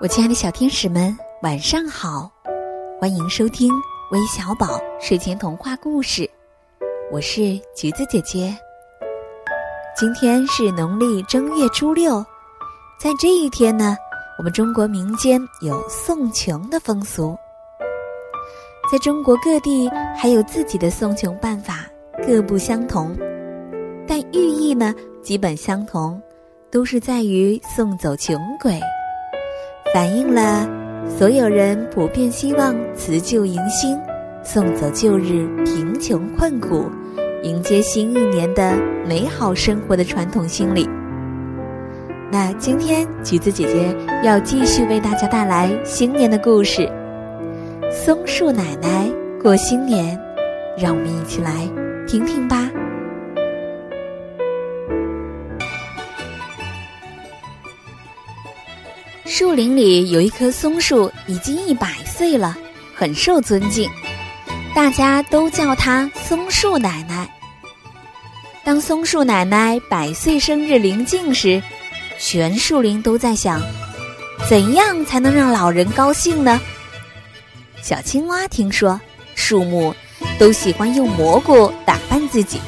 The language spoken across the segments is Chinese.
我亲爱的小天使们，晚上好！欢迎收听微小宝睡前童话故事，我是橘子姐姐。今天是农历正月初六，在这一天呢，我们中国民间有送穷的风俗。在中国各地还有自己的送穷办法，各不相同，但寓意呢基本相同，都是在于送走穷鬼。反映了所有人普遍希望辞旧迎新，送走旧日贫穷困苦，迎接新一年的美好生活的传统心理。那今天橘子姐姐要继续为大家带来新年的故事——松树奶奶过新年，让我们一起来听听吧。树林里有一棵松树，已经一百岁了，很受尊敬，大家都叫它松树奶奶。当松树奶奶百岁生日临近时，全树林都在想，怎样才能让老人高兴呢？小青蛙听说树木都喜欢用蘑菇打扮自己，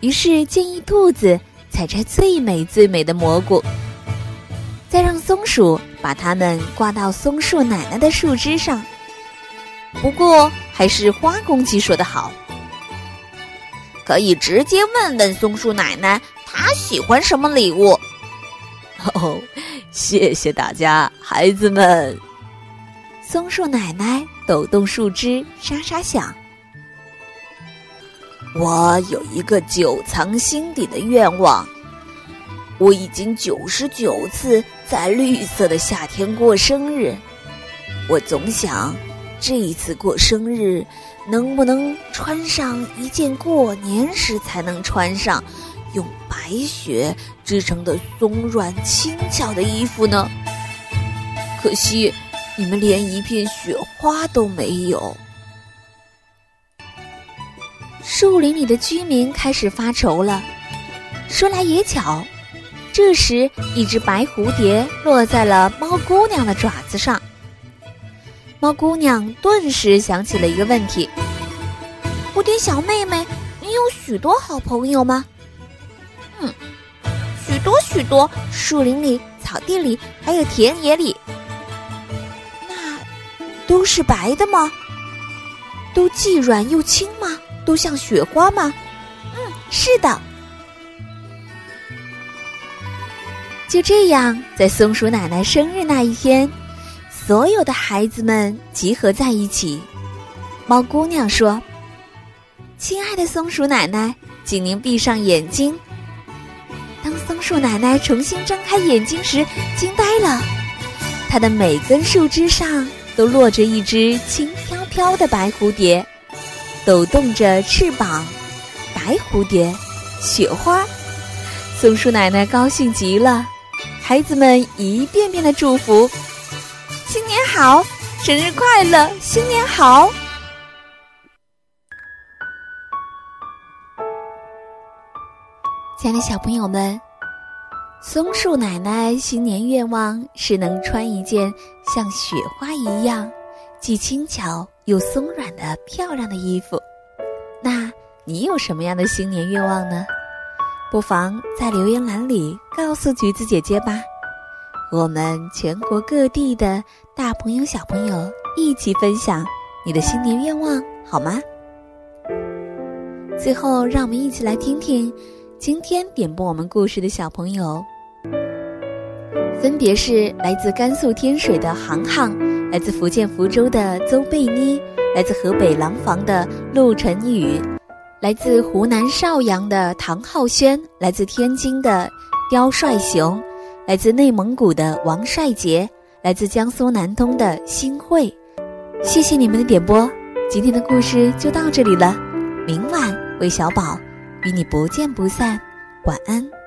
于是建议兔子采摘最美最美的蘑菇。再让松鼠把它们挂到松树奶奶的树枝上。不过，还是花公鸡说的好，可以直接问问松树奶奶，她喜欢什么礼物。哦，谢谢大家，孩子们。松树奶奶抖动树枝，沙沙响。我有一个久藏心底的愿望。我已经九十九次在绿色的夏天过生日，我总想，这一次过生日能不能穿上一件过年时才能穿上、用白雪织成的松软轻巧的衣服呢？可惜，你们连一片雪花都没有。树林里的居民开始发愁了。说来也巧。这时，一只白蝴蝶落在了猫姑娘的爪子上。猫姑娘顿时想起了一个问题：“蝴蝶小妹妹，你有许多好朋友吗？”“嗯，许多许多，树林里、草地里，还有田野里。”“那都是白的吗？都既软又轻吗？都像雪花吗？”“嗯，是的。”就这样，在松鼠奶奶生日那一天，所有的孩子们集合在一起。猫姑娘说：“亲爱的松鼠奶奶，请您闭上眼睛。”当松树奶奶重新睁开眼睛时，惊呆了。它的每根树枝上都落着一只轻飘飘的白蝴蝶，抖动着翅膀。白蝴蝶，雪花。松鼠奶奶高兴极了。孩子们一遍遍的祝福：“新年好，生日快乐，新年好！”亲爱的小朋友们，松树奶奶新年愿望是能穿一件像雪花一样，既轻巧又松软的漂亮的衣服。那你有什么样的新年愿望呢？不妨在留言栏里告诉橘子姐姐吧，我们全国各地的大朋友小朋友一起分享你的新年愿望，好吗？最后，让我们一起来听听今天点播我们故事的小朋友，分别是来自甘肃天水的航航，来自福建福州的邹贝妮，来自河北廊坊的陆晨宇。来自湖南邵阳的唐浩轩，来自天津的刁帅雄，来自内蒙古的王帅杰，来自江苏南通的新慧，谢谢你们的点播，今天的故事就到这里了，明晚魏小宝与你不见不散，晚安。